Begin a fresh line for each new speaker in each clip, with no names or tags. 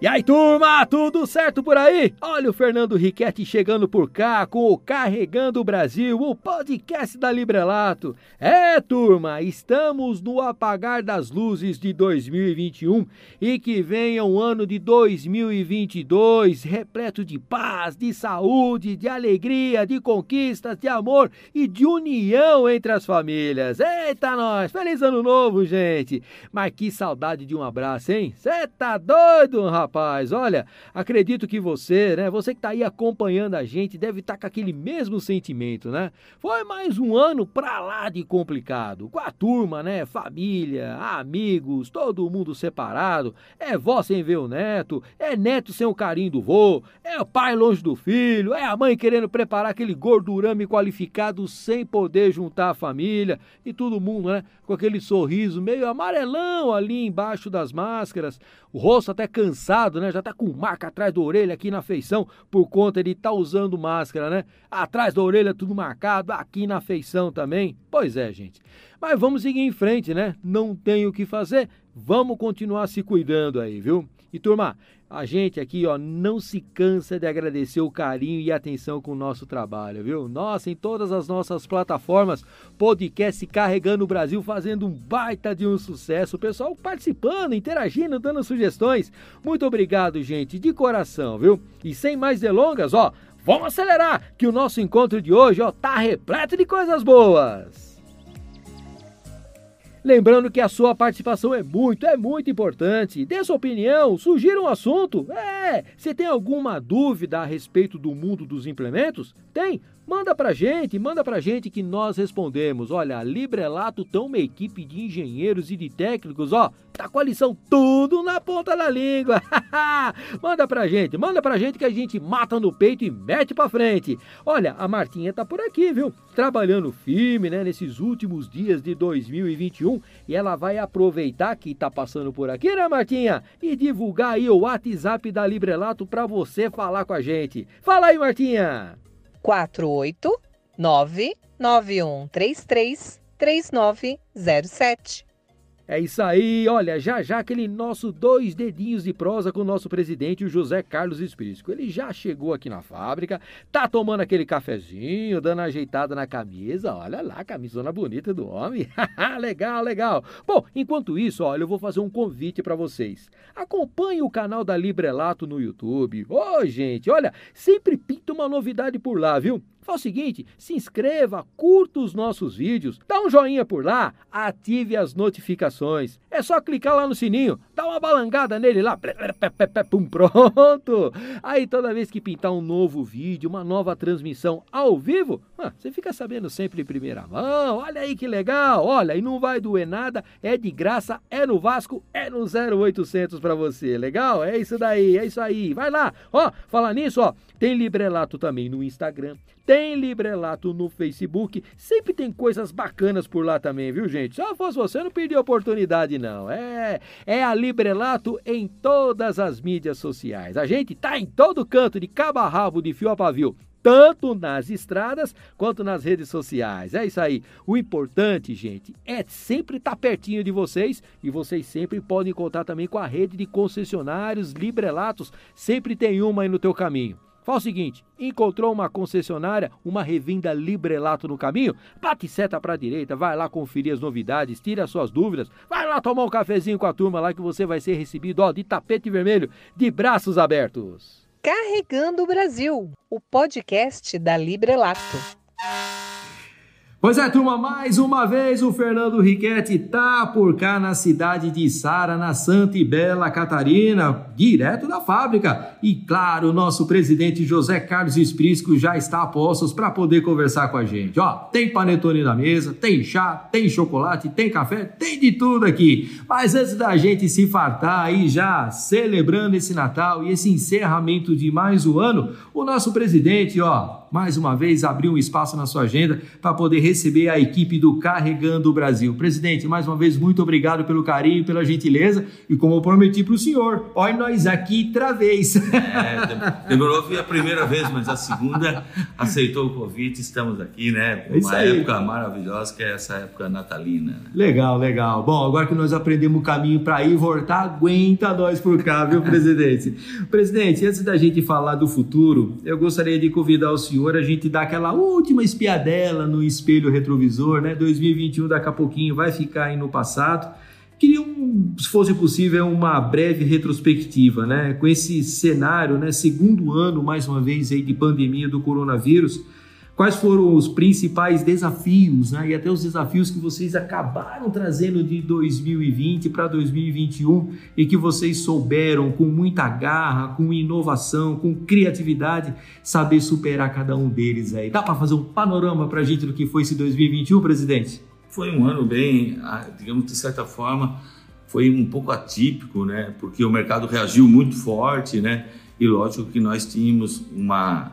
E aí, turma, tudo certo por aí? Olha o Fernando Riquetti chegando por cá com o Carregando o Brasil, o podcast da Librelato. É, turma, estamos no apagar das luzes de 2021 e que venha um ano de 2022 repleto de paz, de saúde, de alegria, de conquistas, de amor e de união entre as famílias. Eita, nós! Feliz ano novo, gente! Mas que saudade de um abraço, hein? Cê tá doido, rapaz? Rapaz. Olha, acredito que você, né? Você que está aí acompanhando a gente, deve estar tá com aquele mesmo sentimento, né? Foi mais um ano pra lá de complicado. Com a turma, né? Família, amigos, todo mundo separado. É vó sem ver o neto, é neto sem o carinho do vô, é o pai longe do filho, é a mãe querendo preparar aquele gordurame qualificado sem poder juntar a família e todo mundo, né? Com aquele sorriso meio amarelão ali embaixo das máscaras, o rosto até cansado né? Já tá com marca atrás da orelha aqui na feição por conta de estar tá usando máscara, né? Atrás da orelha tudo marcado, aqui na feição também. Pois é, gente. Mas vamos seguir em frente, né? Não tem o que fazer. Vamos continuar se cuidando aí, viu? E turma, a gente aqui, ó, não se cansa de agradecer o carinho e atenção com o nosso trabalho, viu? Nossa, em todas as nossas plataformas, podcast carregando o Brasil, fazendo um baita de um sucesso. O pessoal participando, interagindo, dando sugestões. Muito obrigado, gente, de coração, viu? E sem mais delongas, ó, vamos acelerar que o nosso encontro de hoje, ó, tá repleto de coisas boas. Lembrando que a sua participação é muito, é muito importante. Dê sua opinião, sugira um assunto. É, se tem alguma dúvida a respeito do mundo dos implementos, tem. Manda pra gente, manda pra gente que nós respondemos. Olha, a Librelato tem uma equipe de engenheiros e de técnicos, ó, tá com a lição tudo na ponta da língua. manda pra gente, manda pra gente que a gente mata no peito e mete pra frente. Olha, a Martinha tá por aqui, viu? Trabalhando firme, né, nesses últimos dias de 2021 e ela vai aproveitar que tá passando por aqui, né, Martinha? E divulgar aí o WhatsApp da Librelato pra você falar com a gente. Fala aí, Martinha!
489 9133 3907.
É isso aí, olha, já já aquele nosso dois dedinhos de prosa com o nosso presidente, o José Carlos Esprisco. Ele já chegou aqui na fábrica, tá tomando aquele cafezinho, dando ajeitada na camisa. Olha lá, camisona bonita do homem. legal, legal. Bom, enquanto isso, olha, eu vou fazer um convite para vocês. Acompanhe o canal da Librelato no YouTube. Ô, oh, gente, olha, sempre pinta uma novidade por lá, viu? Faz o seguinte, se inscreva, curta os nossos vídeos, dá um joinha por lá, ative as notificações. É só clicar lá no sininho, dá uma balangada nele lá, pum, pronto. Aí toda vez que pintar um novo vídeo, uma nova transmissão ao vivo, ah, você fica sabendo sempre em primeira mão. Olha aí que legal, olha, e não vai doer nada, é de graça, é no Vasco, é no 0800 para você, legal? É isso daí, é isso aí. Vai lá, ó, falar nisso, ó, tem Librelato também no Instagram, tem Librelato no Facebook, sempre tem coisas bacanas por lá também, viu, gente? Só fosse você, não perdia oportunidade, não. É, é a Librelato em todas as mídias sociais. A gente tá em todo canto, de cabo a rabo, de fio a pavio tanto nas estradas quanto nas redes sociais. É isso aí. O importante, gente, é sempre estar tá pertinho de vocês e vocês sempre podem contar também com a rede de concessionários Librelatos. Sempre tem uma aí no teu caminho. Fala o seguinte, encontrou uma concessionária, uma revenda Librelato no caminho? Bate seta para a direita, vai lá conferir as novidades, tira as suas dúvidas, vai lá tomar um cafezinho com a turma lá que você vai ser recebido ó, de tapete vermelho, de braços abertos.
Carregando o Brasil, o podcast da Librelato.
Pois é, turma, mais uma vez o Fernando Riquetti tá por cá na cidade de Sara, na Santa e Bela Catarina, direto da fábrica. E claro, o nosso presidente José Carlos Esprisco já está a postos para poder conversar com a gente. Ó, tem panetone na mesa, tem chá, tem chocolate, tem café, tem de tudo aqui. Mas antes da gente se fartar aí já celebrando esse Natal e esse encerramento de mais um ano, o nosso presidente, ó, mais uma vez abriu um espaço na sua agenda para poder receber a equipe do Carregando o Brasil. Presidente, mais uma vez, muito obrigado pelo carinho, pela gentileza e como eu prometi para o senhor, olha nós aqui outra vez.
É, demorou a primeira vez, mas a segunda aceitou o convite, estamos aqui, né?
É uma
época maravilhosa que é essa época natalina. Né?
Legal, legal. Bom, agora que nós aprendemos o caminho para ir voltar, aguenta nós por cá, viu, presidente? presidente, antes da gente falar do futuro, eu gostaria de convidar o senhor a gente dar aquela última espiadela no espelho retrovisor, né? 2021 daqui a pouquinho vai ficar aí no passado. Queria, um, se fosse possível, uma breve retrospectiva, né? Com esse cenário, né? Segundo ano, mais uma vez, aí, de pandemia do coronavírus, quais foram os principais desafios, né? E até os desafios que vocês acabaram trazendo de 2020 para 2021 e que vocês souberam, com muita garra, com inovação, com criatividade, saber superar cada um deles aí. Dá para fazer um panorama para a gente do que foi esse 2021, presidente?
Foi um ano bem, digamos, de certa forma, foi um pouco atípico, né? Porque o mercado reagiu muito forte, né? E lógico que nós tínhamos uma,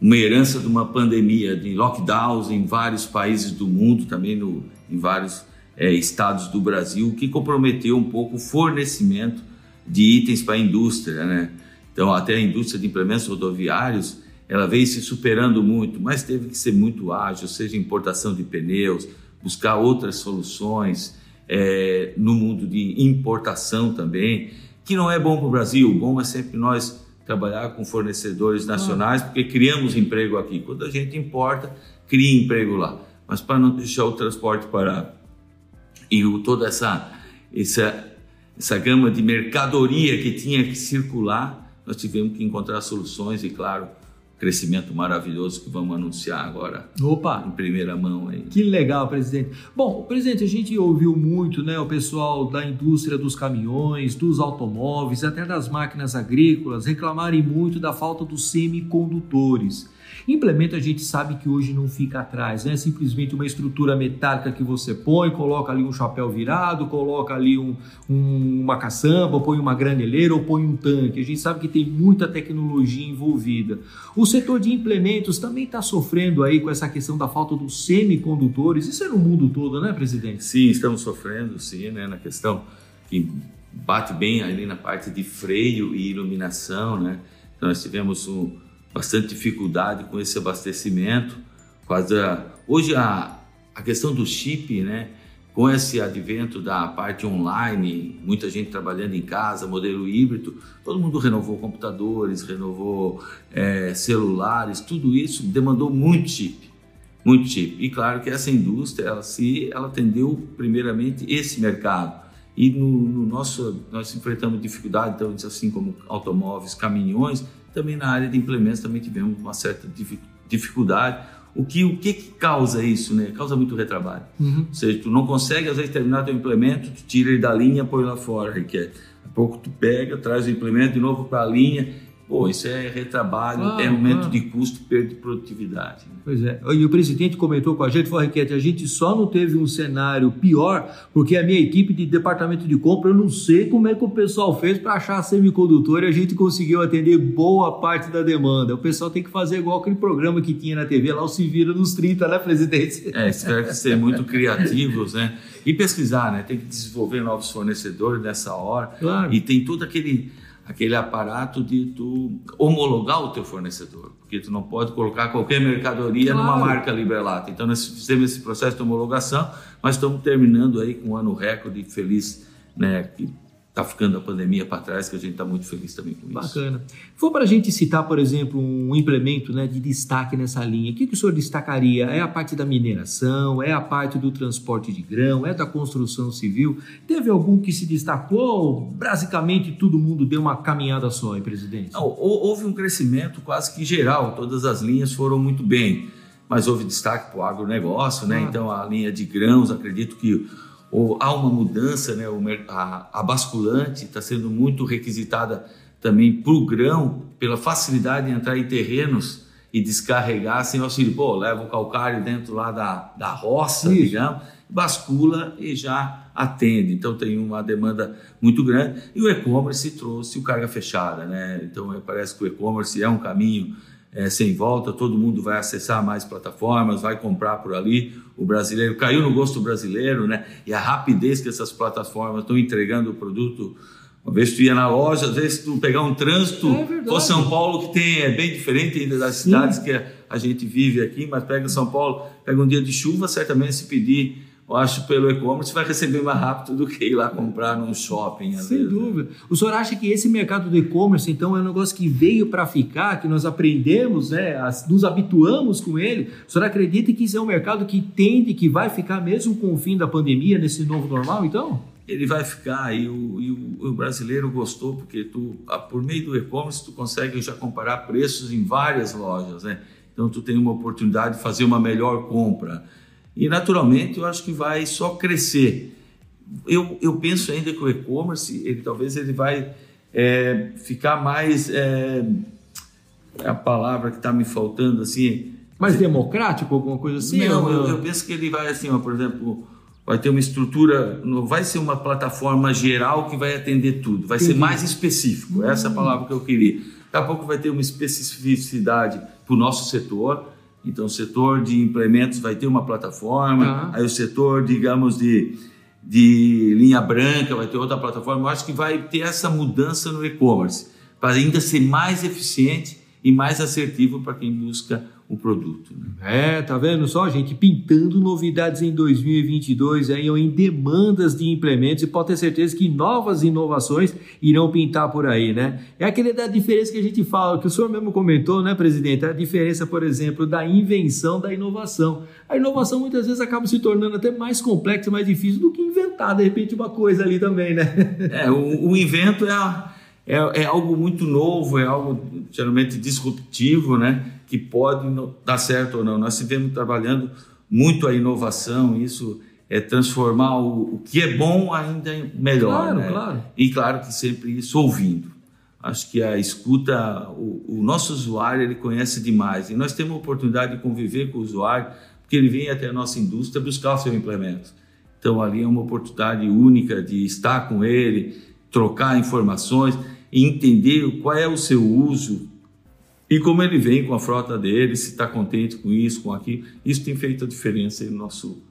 uma herança de uma pandemia, de lockdowns em vários países do mundo, também no, em vários é, estados do Brasil, que comprometeu um pouco o fornecimento de itens para a indústria, né? Então, até a indústria de implementos rodoviários, ela veio se superando muito, mas teve que ser muito ágil, seja importação de pneus, buscar outras soluções é, no mundo de importação também, que não é bom para o Brasil. Bom é sempre nós trabalhar com fornecedores nacionais, porque criamos emprego aqui. Quando a gente importa, cria emprego lá. Mas para não deixar o transporte parado e o, toda essa, essa, essa gama de mercadoria que tinha que circular, nós tivemos que encontrar soluções e, claro, crescimento maravilhoso que vamos anunciar agora.
Opa!
Em primeira mão aí.
Que legal, presidente. Bom, presidente, a gente ouviu muito, né, o pessoal da indústria dos caminhões, dos automóveis, até das máquinas agrícolas reclamarem muito da falta dos semicondutores. Implemento a gente sabe que hoje não fica atrás, né? Simplesmente uma estrutura metálica que você põe, coloca ali um chapéu virado, coloca ali um, um, uma caçamba, põe uma graneleira ou põe um tanque. A gente sabe que tem muita tecnologia envolvida. O setor de implementos também está sofrendo aí com essa questão da falta dos semicondutores. Isso é no mundo todo, né, presidente?
Sim, estamos sofrendo, sim, né, na questão que bate bem ali na parte de freio e iluminação, né? Então, nós tivemos um bastante dificuldade com esse abastecimento. A, hoje a, a questão do chip, né? Com esse advento da parte online, muita gente trabalhando em casa, modelo híbrido, todo mundo renovou computadores, renovou é, celulares, tudo isso demandou muito chip, muito chip. E claro que essa indústria, ela se, ela atendeu primeiramente esse mercado. E no, no, nosso, nós enfrentamos dificuldade, então, assim como automóveis, caminhões, também na área de implementos também tivemos uma certa dificuldade. O que, o que, que causa isso, né? Causa muito retrabalho. Uhum. Ou seja, tu não consegue às vezes terminar teu implemento, tu tira ele da linha, põe lá fora, requer. Daqui a pouco tu pega, traz o implemento de novo para a linha Pô, isso é retrabalho, ah, é aumento ah. de custo, perda de produtividade. Né?
Pois é. E o presidente comentou com a gente, falou, Riquete, a gente só não teve um cenário pior porque a minha equipe de departamento de compra, eu não sei como é que o pessoal fez para achar semicondutor e a gente conseguiu atender boa parte da demanda. O pessoal tem que fazer igual aquele programa que tinha na TV, lá o Se Vira nos 30, né, presidente?
É, espero que ser muito criativos, né? E pesquisar, né? Tem que desenvolver novos fornecedores nessa hora. Claro. E tem todo aquele aquele aparato de tu homologar o teu fornecedor, porque tu não pode colocar qualquer mercadoria claro. numa marca Librelata. Então nós fizemos esse processo de homologação, mas estamos terminando aí com um ano recorde feliz, né, que está ficando a pandemia para trás, que a gente está muito feliz também com
Bacana. isso. Bacana. For para a gente citar, por exemplo, um implemento né, de destaque nessa linha, o que, que o senhor destacaria? É a parte da mineração, é a parte do transporte de grão, é da construção civil? Teve algum que se destacou? Basicamente, todo mundo deu uma caminhada só, hein, presidente?
Não, houve um crescimento quase que geral, todas as linhas foram muito bem, mas houve destaque para o agronegócio, né? Ah. Então, a linha de grãos, acredito que ou há uma mudança, né? A, a basculante está sendo muito requisitada também para o grão, pela facilidade de entrar em terrenos e descarregar sem auxílio. Pô, leva o calcário dentro lá da, da roça, Isso. digamos, bascula e já atende. Então tem uma demanda muito grande. E o e-commerce trouxe o carga fechada, né? Então parece que o e-commerce é um caminho é, sem volta, todo mundo vai acessar mais plataformas, vai comprar por ali. O brasileiro caiu no gosto brasileiro, né? E a rapidez que essas plataformas estão entregando o produto. Uma vez tu ia na loja, às vezes tu pegar um trânsito, é for São Paulo, que tem, é bem diferente ainda das Sim. cidades que a gente vive aqui, mas pega São Paulo, pega um dia de chuva, certamente se pedir eu acho pelo e-commerce vai receber mais rápido do que ir lá comprar num shopping.
Sem
vezes,
né? dúvida. Né? O senhor acha que esse mercado do e-commerce, então, é um negócio que veio para ficar, que nós aprendemos, né, nos habituamos com ele? O senhor acredita que isso é um mercado que tende, que vai ficar mesmo com o fim da pandemia, nesse novo normal, então?
Ele vai ficar e o, e o, o brasileiro gostou, porque tu, por meio do e-commerce tu consegue já comparar preços em várias lojas, né? Então tu tem uma oportunidade de fazer uma melhor compra. E naturalmente eu acho que vai só crescer. Eu, eu penso ainda que o e-commerce, ele talvez ele vai é, ficar mais é, é a palavra que está me faltando assim.
Mais democrático, alguma coisa assim?
Não, eu, eu, penso que ele vai assim, ó, por exemplo, vai ter uma estrutura, não vai ser uma plataforma geral que vai atender tudo, vai Entendi. ser mais específico. Hum. Essa é a palavra que eu queria. Daqui a pouco vai ter uma especificidade para o nosso setor então, o setor de implementos vai ter uma plataforma, aí o setor, digamos, de, de linha branca vai ter outra plataforma. Eu acho que vai ter essa mudança no e-commerce, para ainda ser mais eficiente e mais assertivo para quem busca o produto.
Né? É, tá vendo só, gente? Pintando novidades em 2022 aí, em demandas de implementos e pode ter certeza que novas inovações irão pintar por aí, né? É aquele da diferença que a gente fala, que o senhor mesmo comentou, né, presidente? A diferença, por exemplo, da invenção da inovação. A inovação muitas vezes acaba se tornando até mais complexa, mais difícil do que inventar, de repente, uma coisa ali também, né?
É, o, o invento é, é, é algo muito novo, é algo geralmente disruptivo, né? Que pode dar certo ou não. Nós estivemos trabalhando muito a inovação, isso é transformar o, o que é bom ainda melhor.
Claro,
né?
claro.
E claro que sempre isso ouvindo. Acho que a escuta, o, o, nosso usuário, ele conhece demais. E nós temos a oportunidade de conviver com o usuário, porque ele vem até a nossa indústria buscar o seu implemento. Então, ali é uma oportunidade única de estar com ele, trocar informações, entender qual é o seu uso, e como ele vem com a frota dele, se está contente com isso, com aquilo, isso tem feito a diferença no nosso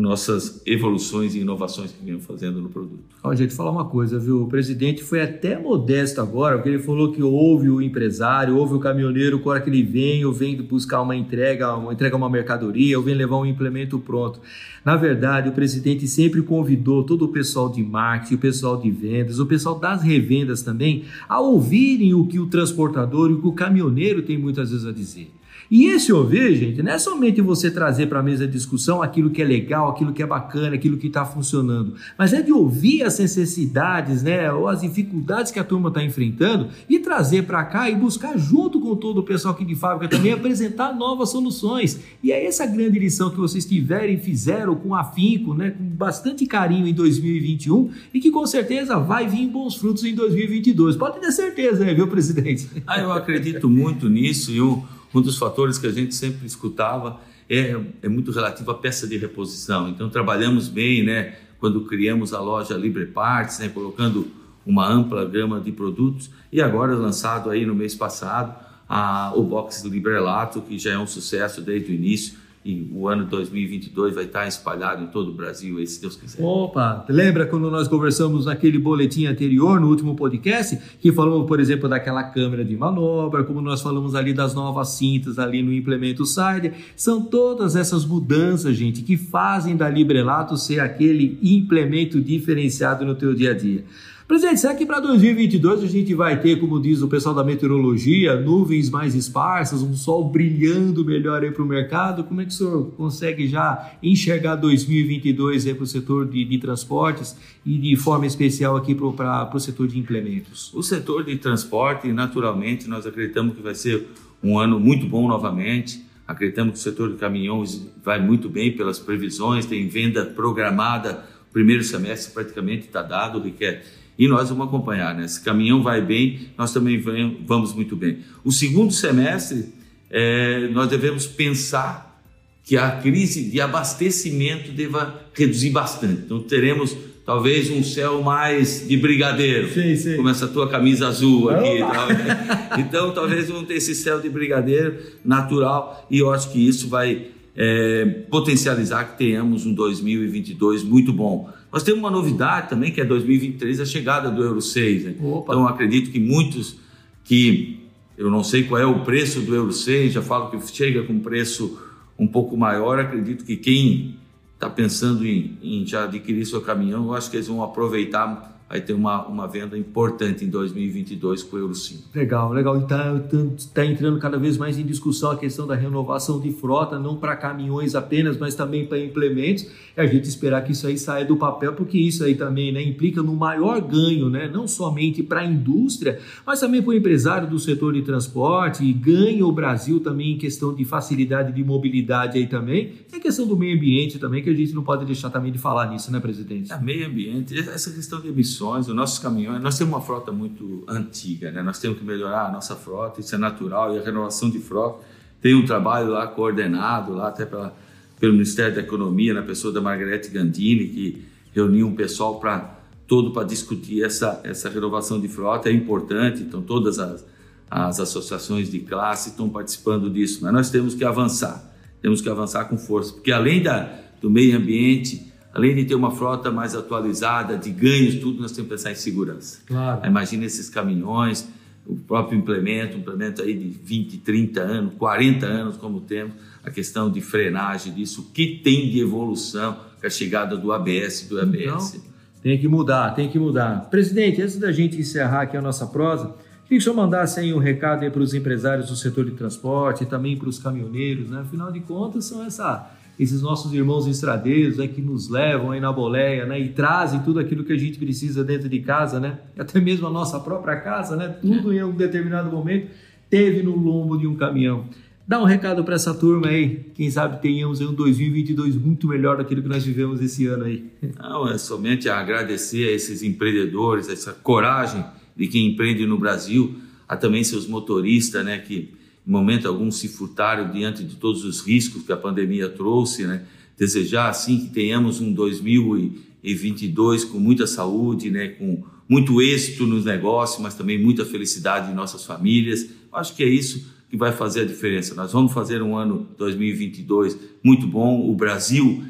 nossas evoluções e inovações que viemos fazendo no produto.
Ó, gente, falar uma coisa, viu? O presidente foi até modesto agora, porque ele falou que houve o empresário, houve o caminhoneiro, quando que ele vem, ou vem buscar uma entrega, uma entrega uma mercadoria, ou vem levar um implemento pronto. Na verdade, o presidente sempre convidou todo o pessoal de marketing, o pessoal de vendas, o pessoal das revendas também, a ouvirem o que o transportador e o que o caminhoneiro tem muitas vezes a dizer. E esse ouvir, gente, não é somente você trazer para a mesa de discussão aquilo que é legal, aquilo que é bacana, aquilo que está funcionando, mas é de ouvir as necessidades, né, ou as dificuldades que a turma está enfrentando e trazer para cá e buscar junto com todo o pessoal aqui de fábrica também apresentar novas soluções. E é essa grande lição que vocês tiverem fizeram com afinco, né, com bastante carinho em 2021 e que com certeza vai vir bons frutos em 2022. Pode ter certeza, né, viu, presidente?
Ah, eu acredito muito nisso e eu um dos fatores que a gente sempre escutava é, é muito relativo à peça de reposição. Então, trabalhamos bem, né? Quando criamos a loja Libre Parts, né? Colocando uma ampla gama de produtos e agora lançado aí no mês passado a, o box Librelato, que já é um sucesso desde o início e o ano 2022 vai estar espalhado em todo o Brasil, se Deus quiser.
Opa, lembra quando nós conversamos naquele boletim anterior, no último podcast, que falamos, por exemplo, daquela câmera de manobra, como nós falamos ali das novas cintas ali no implemento Sider, são todas essas mudanças, gente, que fazem da Librelato ser aquele implemento diferenciado no teu dia a dia. Presidente, será que para 2022 a gente vai ter, como diz o pessoal da meteorologia, nuvens mais esparsas, um sol brilhando melhor aí para o mercado? Como é que o senhor consegue já enxergar 2022 para o setor de, de, transportes e de forma especial aqui para o setor de implementos?
O setor de transporte, naturalmente, nós acreditamos que vai ser um ano muito bom novamente. Acreditamos que o setor de caminhões vai muito bem pelas previsões, tem venda programada, primeiro semestre praticamente está dado, requer e nós vamos acompanhar. Né? Se caminhão vai bem, nós também vamos muito bem. O segundo semestre, é, nós devemos pensar que a crise de abastecimento deva reduzir bastante. Então, teremos talvez um céu mais de brigadeiro,
sim, sim.
como essa tua camisa azul aqui. então, talvez vamos ter esse céu de brigadeiro natural e eu acho que isso vai é, potencializar que tenhamos um 2022 muito bom. Nós temos uma novidade também, que é 2023, a chegada do Euro 6. Né? Então, acredito que muitos que eu não sei qual é o preço do Euro 6, já falo que chega com preço um pouco maior. Acredito que quem está pensando em, em, já adquirir seu caminhão, eu acho que eles vão aproveitar vai ter uma, uma venda importante em 2022 com o Euro 5.
Legal, legal. Está tá entrando cada vez mais em discussão a questão da renovação de frota, não para caminhões apenas, mas também para implementos. É a gente esperar que isso aí saia do papel, porque isso aí também né, implica no maior ganho, né, não somente para a indústria, mas também para o empresário do setor de transporte, e ganha o Brasil também em questão de facilidade de mobilidade aí também. E a questão do meio ambiente também, que a gente não pode deixar também de falar nisso, né, presidente?
É, meio ambiente, essa questão de emissões os nossos caminhões, nós temos uma frota muito antiga, né? nós temos que melhorar a nossa frota, isso é natural, e a renovação de frota tem um trabalho lá coordenado, lá até pela, pelo Ministério da Economia, na pessoa da Margarete Gandini, que reuniu um pessoal para todo para discutir essa, essa renovação de frota, é importante, então todas as, as associações de classe estão participando disso, mas nós temos que avançar, temos que avançar com força, porque além da, do meio ambiente, além de ter uma frota mais atualizada, de ganhos, tudo, nós temos que pensar em segurança.
Claro.
Imagina esses caminhões, o próprio implemento, um implemento aí de 20, 30 anos, 40 anos, como temos, a questão de frenagem disso, o que tem de evolução com a chegada do ABS do ABS.
Então, tem que mudar, tem que mudar. Presidente, antes da gente encerrar aqui a nossa prosa, queria que o senhor mandasse aí um recado aí para os empresários do setor de transporte e também para os caminhoneiros, né? Afinal de contas, são essa esses nossos irmãos estradeiros né, que nos levam aí na boleia né, e trazem tudo aquilo que a gente precisa dentro de casa, né? Até mesmo a nossa própria casa, né? Tudo em um determinado momento teve no lombo de um caminhão. Dá um recado para essa turma aí, quem sabe tenhamos um 2022 muito melhor daquilo que nós vivemos esse ano aí.
Não, é somente agradecer a esses empreendedores, essa coragem de quem empreende no Brasil, a também seus motoristas, né, que momento algum se furtaram diante de todos os riscos que a pandemia trouxe, né? Desejar assim que tenhamos um 2022 com muita saúde, né? Com muito êxito nos negócios, mas também muita felicidade em nossas famílias. Acho que é isso que vai fazer a diferença. Nós vamos fazer um ano 2022 muito bom. O Brasil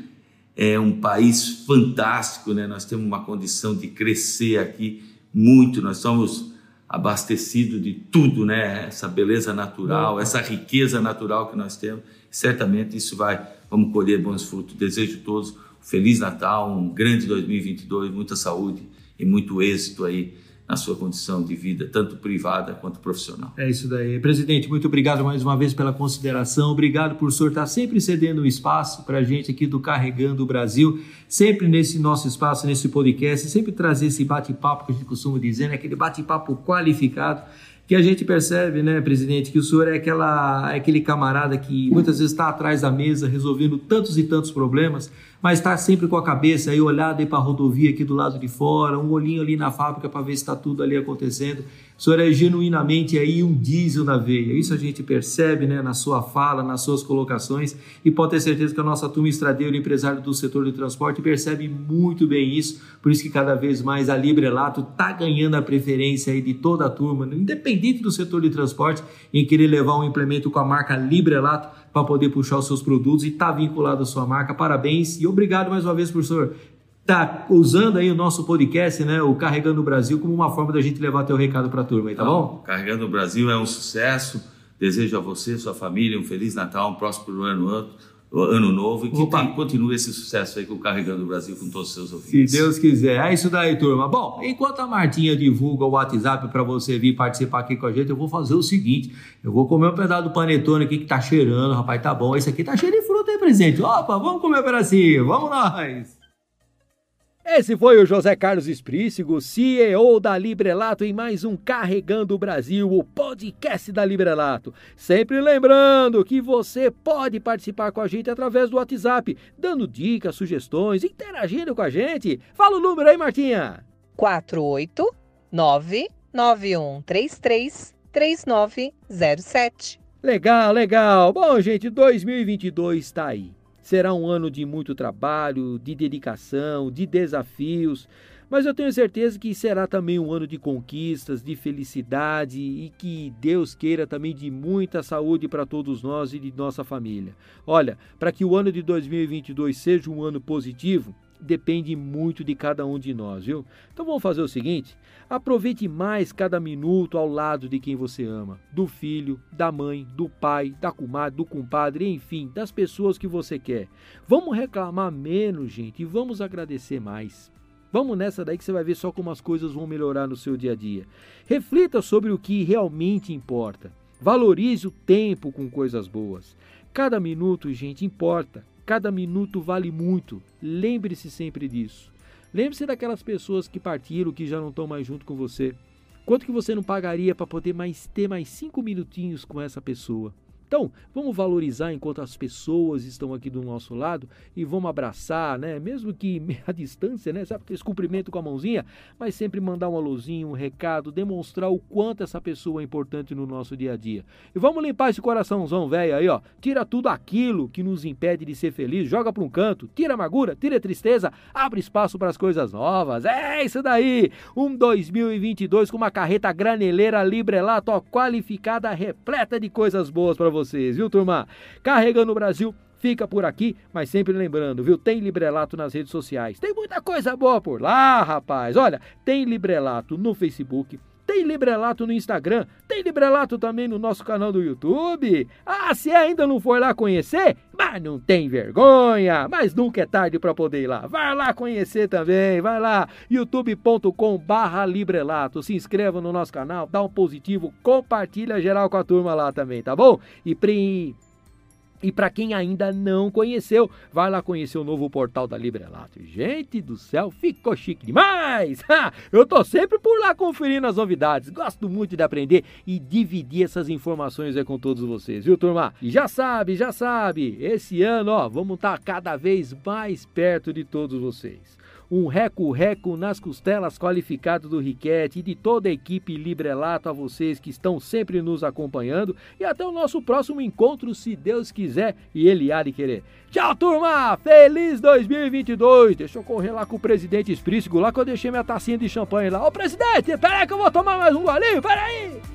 é um país fantástico, né? Nós temos uma condição de crescer aqui muito. Nós somos abastecido de tudo, né? Essa beleza natural, essa riqueza natural que nós temos. Certamente isso vai, vamos colher bons frutos. Desejo a todos um feliz Natal, um grande 2022, muita saúde e muito êxito aí na sua condição de vida, tanto privada quanto profissional.
É isso daí. Presidente, muito obrigado mais uma vez pela consideração. Obrigado por o senhor estar sempre cedendo um espaço para a gente aqui do Carregando o Brasil, sempre nesse nosso espaço, nesse podcast, sempre trazer esse bate-papo que a gente costuma dizer, né? aquele bate-papo qualificado que a gente percebe, né, presidente, que o senhor é, aquela, é aquele camarada que muitas vezes está atrás da mesa resolvendo tantos e tantos problemas, mas está sempre com a cabeça aí olhada aí para a rodovia aqui do lado de fora, um olhinho ali na fábrica para ver se está tudo ali acontecendo. O senhor é genuinamente aí um diesel na veia. Isso a gente percebe né, na sua fala, nas suas colocações, e pode ter certeza que a nossa turma estradeiro empresário do setor de transporte percebe muito bem isso, por isso que cada vez mais a Librelato está ganhando a preferência aí de toda a turma, independente do setor de transporte, em querer levar um implemento com a marca Librelato para poder puxar os seus produtos e está vinculado à sua marca. Parabéns e obrigado mais uma vez, professor. Tá usando aí o nosso podcast, né, o Carregando o Brasil, como uma forma da gente levar teu recado para a turma aí, tá Não, bom?
Carregando o Brasil é um sucesso. Desejo a você, sua família, um feliz Natal, um próspero ano ano novo e que tem, continue esse sucesso aí com o Carregando o Brasil com todos os seus ouvintes.
Se Deus quiser. É isso daí, turma. Bom, enquanto a Martinha divulga o WhatsApp para você vir participar aqui com a gente, eu vou fazer o seguinte: eu vou comer um pedaço do panetone aqui que tá cheirando, rapaz, tá bom. Esse aqui tá cheio de fruta aí, presente. Opa, vamos comer um pedacinho, vamos nós! Esse foi o José Carlos Esprícigo, CEO da Librelato, em mais um Carregando o Brasil, o podcast da Librelato. Sempre lembrando que você pode participar com a gente através do WhatsApp, dando dicas, sugestões, interagindo com a gente. Fala o número aí, Martinha.
489-9133-3907.
Legal, legal. Bom, gente, 2022 está aí. Será um ano de muito trabalho, de dedicação, de desafios, mas eu tenho certeza que será também um ano de conquistas, de felicidade e que Deus queira também de muita saúde para todos nós e de nossa família. Olha, para que o ano de 2022 seja um ano positivo, depende muito de cada um de nós, viu? Então vamos fazer o seguinte: aproveite mais cada minuto ao lado de quem você ama, do filho, da mãe, do pai, da comadre, do compadre, enfim, das pessoas que você quer. Vamos reclamar menos, gente, e vamos agradecer mais. Vamos nessa daí que você vai ver só como as coisas vão melhorar no seu dia a dia. Reflita sobre o que realmente importa. Valorize o tempo com coisas boas. Cada minuto, gente, importa. Cada minuto vale muito. Lembre-se sempre disso. Lembre-se daquelas pessoas que partiram, que já não estão mais junto com você. Quanto que você não pagaria para poder mais ter mais cinco minutinhos com essa pessoa? Então, vamos valorizar enquanto as pessoas estão aqui do nosso lado e vamos abraçar, né? Mesmo que à distância, né? Sabe aquele cumprimento com a mãozinha, mas sempre mandar um alôzinho, um recado, demonstrar o quanto essa pessoa é importante no nosso dia a dia. E vamos limpar esse coraçãozão velho aí, ó. Tira tudo aquilo que nos impede de ser feliz, joga para um canto, tira amargura, tira tristeza, abre espaço para as coisas novas. É isso daí! Um 2022 com uma carreta graneleira Librelato qualificada, repleta de coisas boas para você vocês, viu, turma? Carregando o Brasil fica por aqui, mas sempre lembrando, viu? Tem Librelato nas redes sociais. Tem muita coisa boa por lá, rapaz. Olha, tem Librelato no Facebook, tem Librelato no Instagram, tem Librelato também no nosso canal do YouTube. Ah, se ainda não for lá conhecer, mas não tem vergonha, mas nunca é tarde para poder ir lá. Vai lá conhecer também, vai lá, youtube.com barra Librelato. Se inscreva no nosso canal, dá um positivo, compartilha geral com a turma lá também, tá bom? E pri e para quem ainda não conheceu, vai lá conhecer o novo portal da Librelato. Gente do céu, ficou chique demais! Eu tô sempre por lá conferindo as novidades. Gosto muito de aprender e dividir essas informações aí com todos vocês, viu, turma? E já sabe, já sabe, esse ano, ó, vamos estar tá cada vez mais perto de todos vocês um reco-reco nas costelas qualificado do Riquete e de toda a equipe Librelato a vocês que estão sempre nos acompanhando e até o nosso próximo encontro, se Deus quiser e Ele há de querer. Tchau, turma! Feliz 2022! Deixa eu correr lá com o presidente Esprícigo, lá que eu deixei minha tacinha de champanhe lá. Ô, presidente, peraí que eu vou tomar mais um golinho, peraí!